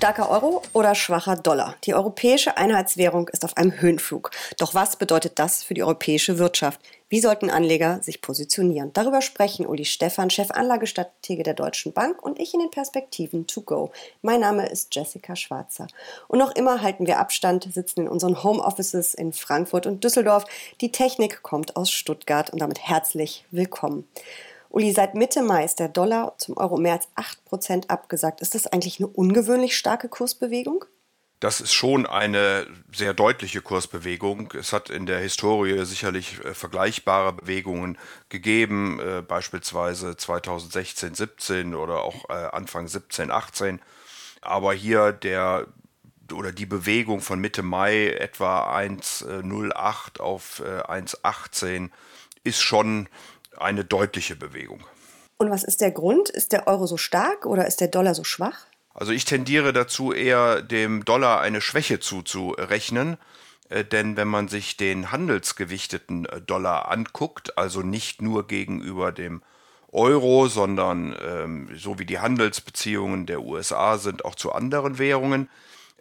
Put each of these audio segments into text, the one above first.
Starker Euro oder schwacher Dollar? Die europäische Einheitswährung ist auf einem Höhenflug. Doch was bedeutet das für die europäische Wirtschaft? Wie sollten Anleger sich positionieren? Darüber sprechen Uli Stephan, Chefanlagestratege der Deutschen Bank und ich in den Perspektiven to go. Mein Name ist Jessica Schwarzer. Und noch immer halten wir Abstand, sitzen in unseren Homeoffices in Frankfurt und Düsseldorf. Die Technik kommt aus Stuttgart und damit herzlich willkommen. Uli, seit Mitte Mai ist der Dollar zum Euro mehr als 8% abgesagt. Ist das eigentlich eine ungewöhnlich starke Kursbewegung? Das ist schon eine sehr deutliche Kursbewegung. Es hat in der Historie sicherlich äh, vergleichbare Bewegungen gegeben, äh, beispielsweise 2016, 17 oder auch äh, Anfang 17, 18. Aber hier der oder die Bewegung von Mitte Mai etwa 1,08 auf 1,18 ist schon eine deutliche Bewegung. Und was ist der Grund? Ist der Euro so stark oder ist der Dollar so schwach? Also ich tendiere dazu eher dem Dollar eine Schwäche zuzurechnen. Äh, denn wenn man sich den handelsgewichteten äh, Dollar anguckt, also nicht nur gegenüber dem Euro, sondern ähm, so wie die Handelsbeziehungen der USA sind auch zu anderen Währungen,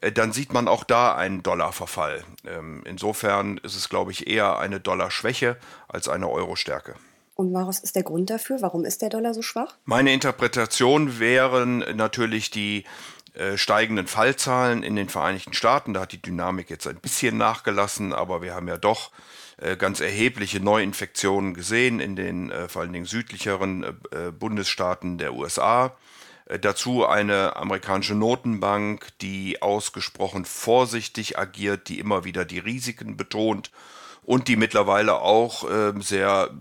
äh, dann sieht man auch da einen Dollarverfall. Ähm, insofern ist es, glaube ich, eher eine Dollarschwäche als eine Euro-Stärke. Und was ist der Grund dafür? Warum ist der Dollar so schwach? Meine Interpretation wären natürlich die äh, steigenden Fallzahlen in den Vereinigten Staaten. Da hat die Dynamik jetzt ein bisschen nachgelassen, aber wir haben ja doch äh, ganz erhebliche Neuinfektionen gesehen in den äh, vor allen Dingen südlicheren Bundesstaaten der USA. Dazu eine amerikanische Notenbank, die ausgesprochen vorsichtig agiert, die immer wieder die Risiken betont und die mittlerweile auch äh, sehr,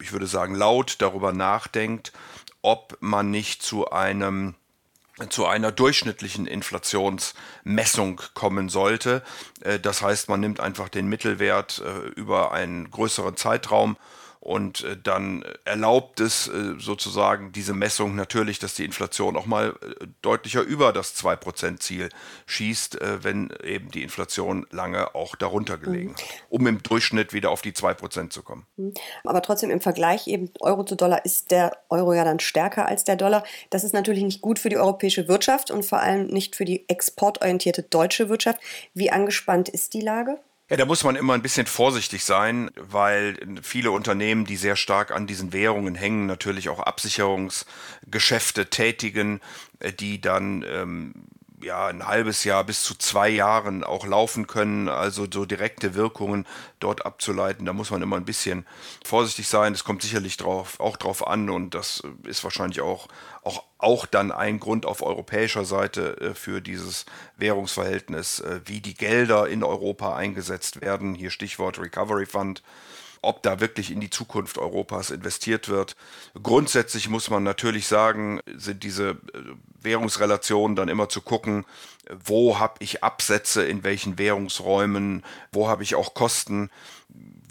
ich würde sagen, laut darüber nachdenkt, ob man nicht zu einem zu einer durchschnittlichen Inflationsmessung kommen sollte. Äh, das heißt, man nimmt einfach den Mittelwert äh, über einen größeren Zeitraum und äh, dann erlaubt es äh, sozusagen diese Messung natürlich, dass die Inflation auch mal äh, deutlicher über das 2%-Ziel schießt, wenn eben die Inflation lange auch darunter gelegen hat, um im Durchschnitt wieder auf die 2% zu kommen. Mhm. Aber trotzdem im Vergleich eben Euro zu Dollar ist der Euro ja dann stärker als der Dollar. Das ist natürlich nicht gut für die europäische Wirtschaft und vor allem nicht für die exportorientierte deutsche Wirtschaft. Wie angespannt ist die Lage? Ja, da muss man immer ein bisschen vorsichtig sein, weil viele Unternehmen, die sehr stark an diesen Währungen hängen, natürlich auch Absicherungsgeschäfte tätigen, äh, die dann ähm, ja, ein halbes Jahr bis zu zwei Jahren auch laufen können, also so direkte Wirkungen dort abzuleiten. Da muss man immer ein bisschen vorsichtig sein. Das kommt sicherlich drauf, auch drauf an und das ist wahrscheinlich auch, auch, auch dann ein Grund auf europäischer Seite äh, für dieses Währungsverhältnis, äh, wie die Gelder in Europa eingesetzt werden. Hier Stichwort Recovery Fund ob da wirklich in die Zukunft Europas investiert wird. Grundsätzlich muss man natürlich sagen, sind diese äh, Währungsrelationen dann immer zu gucken, wo habe ich Absätze in welchen Währungsräumen, wo habe ich auch Kosten,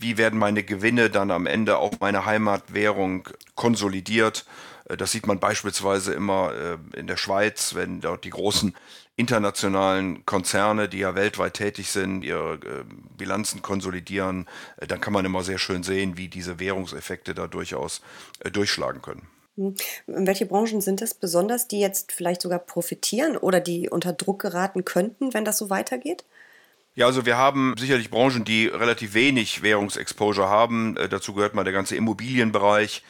wie werden meine Gewinne dann am Ende auf meine Heimatwährung konsolidiert. Äh, das sieht man beispielsweise immer äh, in der Schweiz, wenn dort die großen internationalen Konzerne, die ja weltweit tätig sind, ihre äh, Bilanzen konsolidieren, dann kann man immer sehr schön sehen, wie diese Währungseffekte da durchaus durchschlagen können. Hm. Welche Branchen sind es besonders, die jetzt vielleicht sogar profitieren oder die unter Druck geraten könnten, wenn das so weitergeht? Ja, also wir haben sicherlich Branchen, die relativ wenig Währungsexposure haben. dazu gehört mal der ganze Immobilienbereich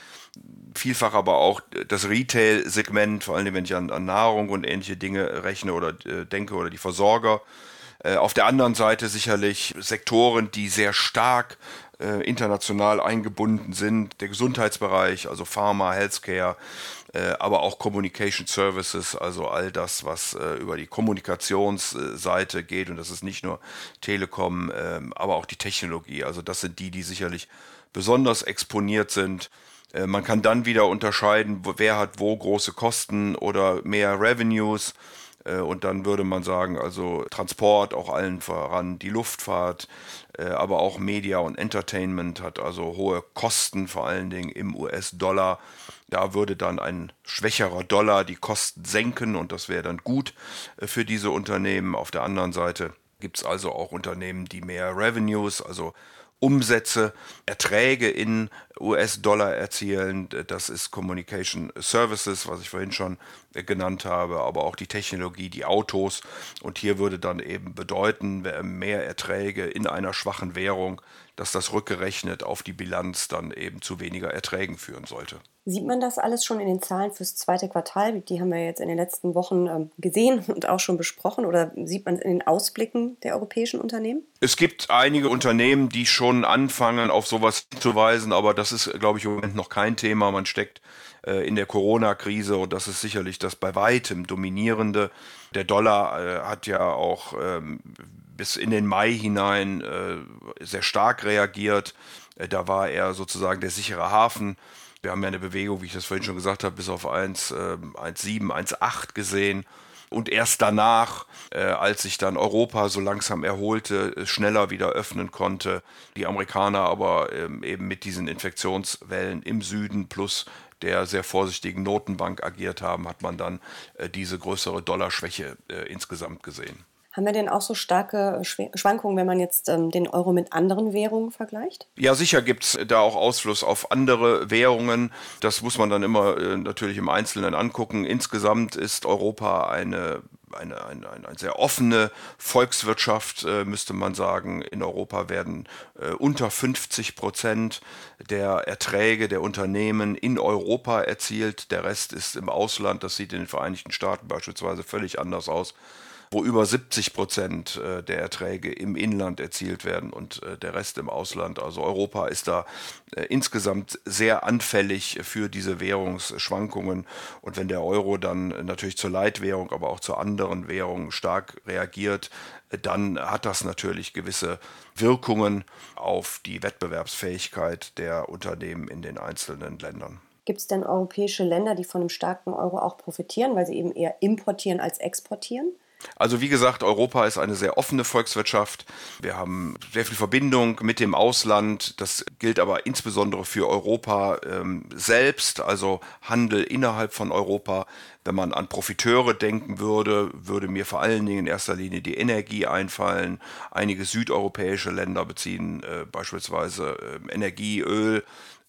vielfach aber auch das Retail-Segment, vor allem wenn ich an, an, Nahrung und ähnliche Dinge rechne oder äh, denke oder die Versorger. Äh, auf der anderen Seite sicherlich Sektoren, die sehr stark äh, international eingebunden sind. Der Gesundheitsbereich, also Pharma, Healthcare, äh, aber auch Communication Services, also all das, was äh, über die Kommunikationsseite geht. Und das ist nicht nur Telekom, ähm, aber auch die Technologie. Also das sind die, die sicherlich besonders exponiert sind. Äh, man kann dann wieder unterscheiden, wer hat wo große Kosten oder mehr Revenues. Äh, und dann würde man sagen, also Transport, auch allen voran die Luftfahrt, äh, aber auch Media und Entertainment hat also hohe Kosten, vor allen Dingen im US-Dollar. Da würde dann ein schwächerer Dollar die Kosten senken und das wäre dann gut für diese Unternehmen. Auf der anderen Seite gibt es also auch Unternehmen, die mehr Revenues, also Umsätze, Erträge in US-Dollar erzielen. Das ist Communication Services, was ich vorhin schon genannt habe, aber auch die Technologie, die Autos. Und hier würde dann eben bedeuten, mehr Erträge in einer schwachen Währung dass das rückgerechnet auf die Bilanz dann eben zu weniger Erträgen führen sollte. Sieht man das alles schon in den Zahlen fürs zweite Quartal? Die haben wir jetzt in den letzten Wochen ähm, gesehen und auch schon besprochen. Oder sieht man es in den Ausblicken der europäischen Unternehmen? Es gibt einige Unternehmen, die schon anfangen, auf sowas hinzuweisen, aber das ist, glaube ich, im Moment noch kein Thema. Man steckt äh, in der Corona-Krise und das ist sicherlich das bei weitem dominierende. Der Dollar äh, hat ja auch ähm, bis in den Mai hinein äh, sehr stark reagiert. Äh, da war er sozusagen der sichere Hafen. Wir haben ja eine Bewegung, wie ich das vorhin schon gesagt habe, bis auf 1,7, 1,8 gesehen. Und erst danach, äh, als sich dann Europa so langsam erholte, schneller wieder öffnen konnte, die Amerikaner aber ähm, eben mit diesen Infektionswellen im Süden plus der sehr vorsichtigen Notenbank agiert haben, hat man dann äh, diese größere Dollarschwäche äh, insgesamt gesehen. Haben wir denn auch so starke Schwankungen, wenn man jetzt ähm, den Euro mit anderen Währungen vergleicht? Ja, sicher gibt es da auch Ausfluss auf andere Währungen. Das muss man dann immer äh, natürlich im Einzelnen angucken. Insgesamt ist Europa eine eine, eine, eine, sehr offene Volkswirtschaft, äh, müsste man sagen. In Europa werden äh, unter 50 Prozent der Erträge der Unternehmen in Europa erzielt. Der Rest ist im Ausland. Das sieht in den Vereinigten Staaten beispielsweise völlig anders aus wo über 70 Prozent äh, der Erträge im Inland erzielt werden und äh, der Rest im Ausland. Also Europa ist da äh, insgesamt sehr anfällig für diese Währungsschwankungen. Und wenn der Euro dann natürlich zur Leitwährung, aber auch zu anderen Währungen stark reagiert, dann hat das natürlich gewisse Wirkungen auf die Wettbewerbsfähigkeit der Unternehmen in den einzelnen Ländern. Gibt es denn europäische Länder, die von einem starken Euro auch profitieren, weil sie eben eher importieren als exportieren? Also wie gesagt, Europa ist eine sehr offene Volkswirtschaft. Wir haben sehr viel Verbindung mit dem Ausland. Das gilt aber insbesondere für Europa ähm, selbst, also Handel innerhalb von Europa. Wenn man an Profiteure denken würde, würde mir vor allen Dingen in erster Linie die Energie einfallen. Einige südeuropäische Länder beziehen äh, beispielsweise äh, Energie, Öl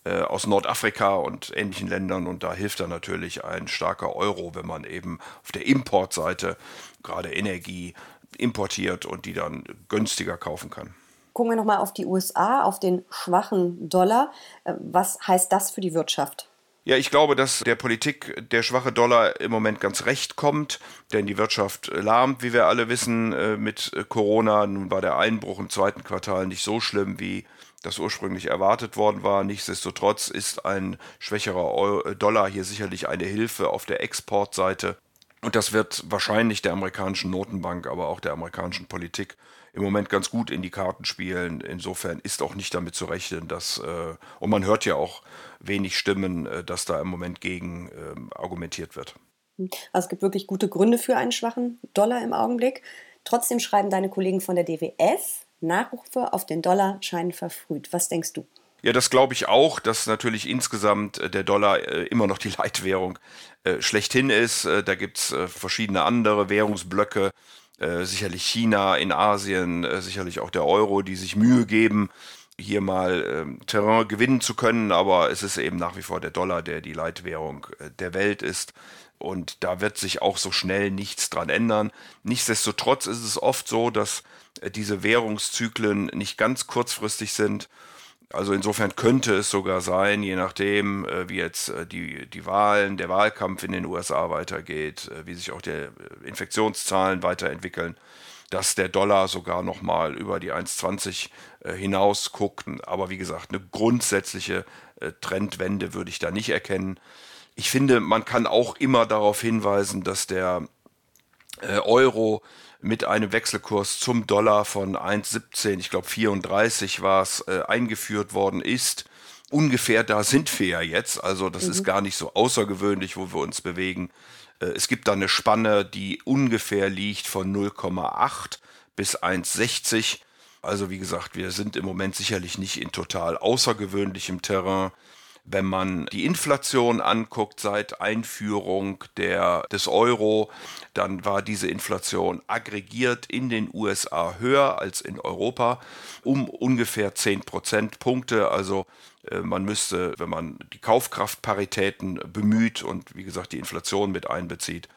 äh, aus Nordafrika und ähnlichen Ländern und da hilft dann natürlich ein starker Euro, wenn man eben auf der Importseite gerade Energie importiert und die dann günstiger kaufen kann. Gucken wir nochmal auf die USA, auf den schwachen Dollar. Äh, was heißt das für die Wirtschaft? Ja, ich glaube, dass der Politik der schwache Dollar im Moment ganz recht kommt, denn die Wirtschaft lahmt, wie wir alle wissen, äh, mit Corona. Nun war der Einbruch im zweiten Quartal nicht so schlimm, wie das ursprünglich erwartet worden war. Nichtsdestotrotz ist ein schwächerer Dollar hier sicherlich eine Hilfe auf der Exportseite. Und das wird wahrscheinlich der amerikanischen Notenbank, aber auch der amerikanischen Politik im Moment ganz gut in die Karten spielen. Insofern ist auch nicht damit zu rechnen, dass, äh, und man hört ja auch wenig Stimmen, äh, dass da im Moment gegen äh, argumentiert wird. Also es gibt wirklich gute Gründe für einen schwachen Dollar im Augenblick. Trotzdem schreiben deine Kollegen von der DWS, Nachrufe auf den Dollar scheinen verfrüht. Was denkst du? Ja, das glaube ich auch, dass natürlich insgesamt äh, der Dollar äh, immer noch die Leitwährung äh, schlechthin ist. da gibt es verschiedene andere Währungsblöcke, sicherlich China in Asien, sicherlich auch der Euro, die sich Mühe geben, hier mal ähm, Terrain gewinnen zu können, aber es ist eben nach wie vor der Dollar, der die Leitwährung der Welt ist. Und da wird sich auch so schnell nichts dran ändern. Nichtsdestotrotz ist es oft so, dass diese Währungszyklen nicht ganz kurzfristig sind. Also insofern könnte es sogar sein, je nachdem, äh, wie jetzt äh, die, die Wahlen, der Wahlkampf in den USA weitergeht, äh, wie sich auch die Infektionszahlen weiterentwickeln, dass der Dollar sogar nochmal über die 1,20 hinaus guckt. Aber wie gesagt, eine grundsätzliche Trendwende würde ich da nicht erkennen. Ich finde, man kann auch immer darauf hinweisen, dass der Euro mit einem Wechselkurs zum Dollar von 1,17, ich glaube 34 war es, äh, eingeführt worden ist. Ungefähr da sind wir ja jetzt, also das mhm. ist gar nicht so außergewöhnlich, wo wir uns bewegen. Äh, es gibt da eine Spanne, die ungefähr liegt von 0,8 bis 1,60. Also wie gesagt, wir sind im Moment sicherlich nicht in total außergewöhnlichem Terrain. Wenn man die Inflation anguckt seit Einführung der, des Euro, dann war diese Inflation aggregiert in den USA höher als in Europa um ungefähr 10 Prozentpunkte. Also äh, man müsste, wenn man die Kaufkraftparitäten bemüht und wie gesagt die Inflation mit einbezieht,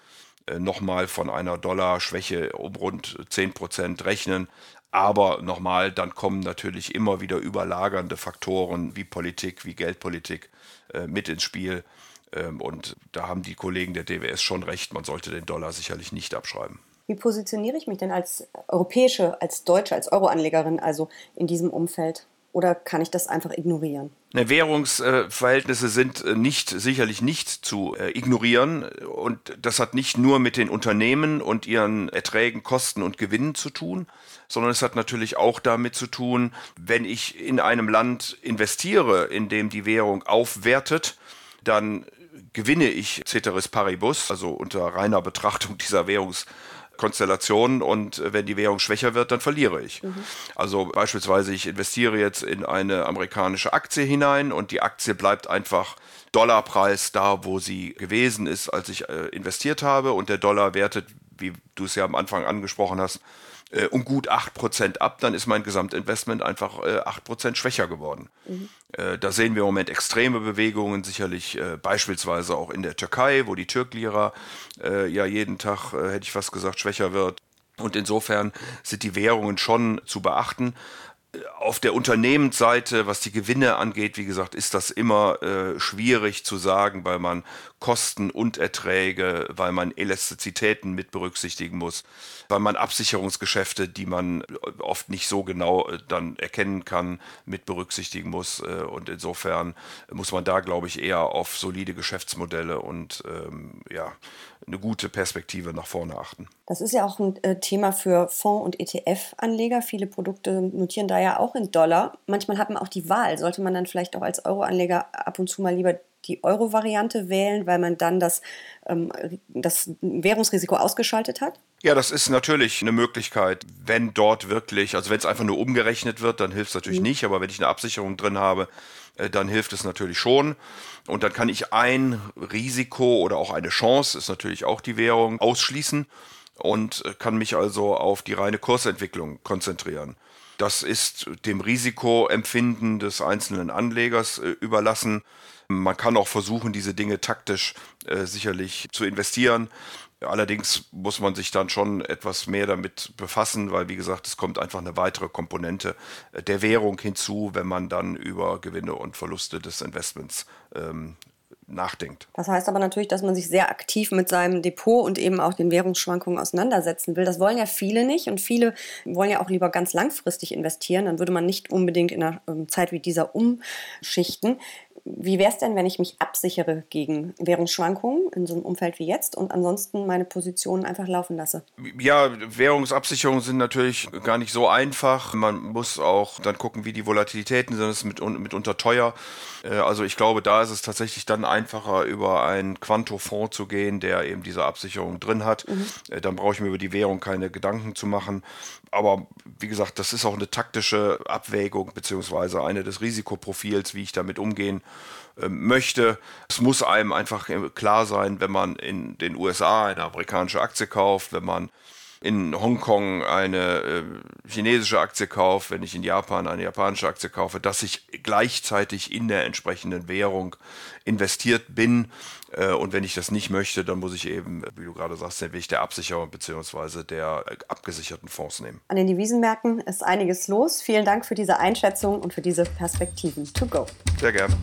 äh, nochmal von einer Dollarschwäche um rund 10 Prozent rechnen. Aber nochmal, dann kommen natürlich immer wieder überlagernde Faktoren wie Politik, wie Geldpolitik äh, mit ins Spiel. Ähm, und da haben die Kollegen der DWS schon recht, man sollte den Dollar sicherlich nicht abschreiben. Wie positioniere ich mich denn als europäische, als Deutsche, als Euroanlegerin also in diesem Umfeld? Oder kann ich das einfach ignorieren? Ne, Währungsverhältnisse sind äh, nicht, sicherlich nicht zu äh, ignorieren. Und das hat nicht nur mit den Unternehmen und ihren Erträgen, Kosten und Gewinnen zu tun, sondern es hat natürlich auch damit zu tun, wenn ich in einem Land investiere, in dem die Währung aufwertet, dann gewinne ich Ceteris Paribus, also unter reiner Betrachtung dieser Währungs Konstellationen und äh, wenn die Währung schwächer wird, dann verliere ich. Mhm. Also beispielsweise, ich investiere jetzt in eine amerikanische Aktie hinein und die Aktie bleibt einfach Dollarpreis da, wo sie gewesen ist, als ich äh, investiert habe und der Dollar wertet, wie du es ja am Anfang angesprochen hast, äh, um gut 8% ab, dann ist mein Gesamtinvestment einfach äh, 8% schwächer geworden. Mhm. Äh, da sehen wir im Moment extreme Bewegungen, sicherlich äh, beispielsweise auch in der Türkei, wo die Türklira äh, ja jeden Tag, äh, hätte ich fast gesagt, schwächer wird. Und insofern sind die Währungen schon zu beachten auf der Unternehmensseite, was die Gewinne angeht, wie gesagt, ist das immer äh, schwierig zu sagen, weil man Kosten und Erträge, weil man Elastizitäten mit berücksichtigen muss, weil man Absicherungsgeschäfte, die man oft nicht so genau äh, dann erkennen kann, mit berücksichtigen muss. Äh, und insofern muss man da, glaube ich, eher auf solide Geschäftsmodelle und ähm, ja, eine gute Perspektive nach vorne achten. Das ist ja auch ein äh, Thema für Fonds- und ETF-Anleger. Viele Produkte notieren da ja auch in Dollar. Manchmal hat man auch die Wahl. Sollte man dann vielleicht auch als Euro-Anleger ab und zu mal lieber die Euro-Variante wählen, weil man dann das, ähm, das Währungsrisiko ausgeschaltet hat? Ja, das ist natürlich eine Möglichkeit, wenn dort wirklich, also wenn es einfach nur umgerechnet wird, dann hilft es natürlich mhm. nicht, aber wenn ich eine Absicherung drin habe, äh, dann hilft es natürlich schon. Und dann kann ich ein Risiko oder auch eine Chance, ist natürlich auch die Währung, ausschließen und äh, kann mich also auf die reine Kursentwicklung konzentrieren. Das ist dem Risikoempfinden des einzelnen Anlegers äh, überlassen. Man kann auch versuchen, diese Dinge taktisch äh, sicherlich zu investieren. Allerdings muss man sich dann schon etwas mehr damit befassen, weil wie gesagt, es kommt einfach eine weitere Komponente äh, der Währung hinzu, wenn man dann über Gewinne und Verluste des Investments ähm, nachdenkt. Das heißt aber natürlich, dass man sich sehr aktiv mit seinem Depot und eben auch den Währungsschwankungen auseinandersetzen will. Das wollen ja viele nicht und viele wollen ja auch lieber ganz langfristig investieren. Dann würde man nicht unbedingt in einer ähm, Zeit wie dieser umschichten wie wäre es denn, wenn ich mich absichere gegen Währungsschwankungen in so einem Umfeld wie jetzt und ansonsten meine Positionen einfach laufen lasse? Ja, Währungsabsicherungen sind natürlich gar nicht so einfach. Man muss auch dann gucken, wie die Volatilitäten sind. Das ist mit, mitunter teuer. Äh, also ich glaube, da ist es tatsächlich dann einfacher, über einen Quantofonds zu gehen, der eben diese Absicherung drin hat. Mhm. Äh, dann brauche ich mir über die Währung keine Gedanken zu machen. Aber wie gesagt, das ist auch eine taktische Abwägung beziehungsweise eine des Risikoprofils, wie ich damit umgehen ähm, möchte. Es muss einem einfach klar sein, wenn man in den USA eine amerikanische Aktie kauft, wenn man in Hongkong eine äh, chinesische Aktie kaufe, wenn ich in Japan eine japanische Aktie kaufe, dass ich gleichzeitig in der entsprechenden Währung investiert bin. Äh, und wenn ich das nicht möchte, dann muss ich eben, wie du gerade sagst, den Weg der Absicherung bzw. der äh, abgesicherten Fonds nehmen. An den Devisenmärkten ist einiges los. Vielen Dank für diese Einschätzung und für diese Perspektiven. To go. Sehr gerne.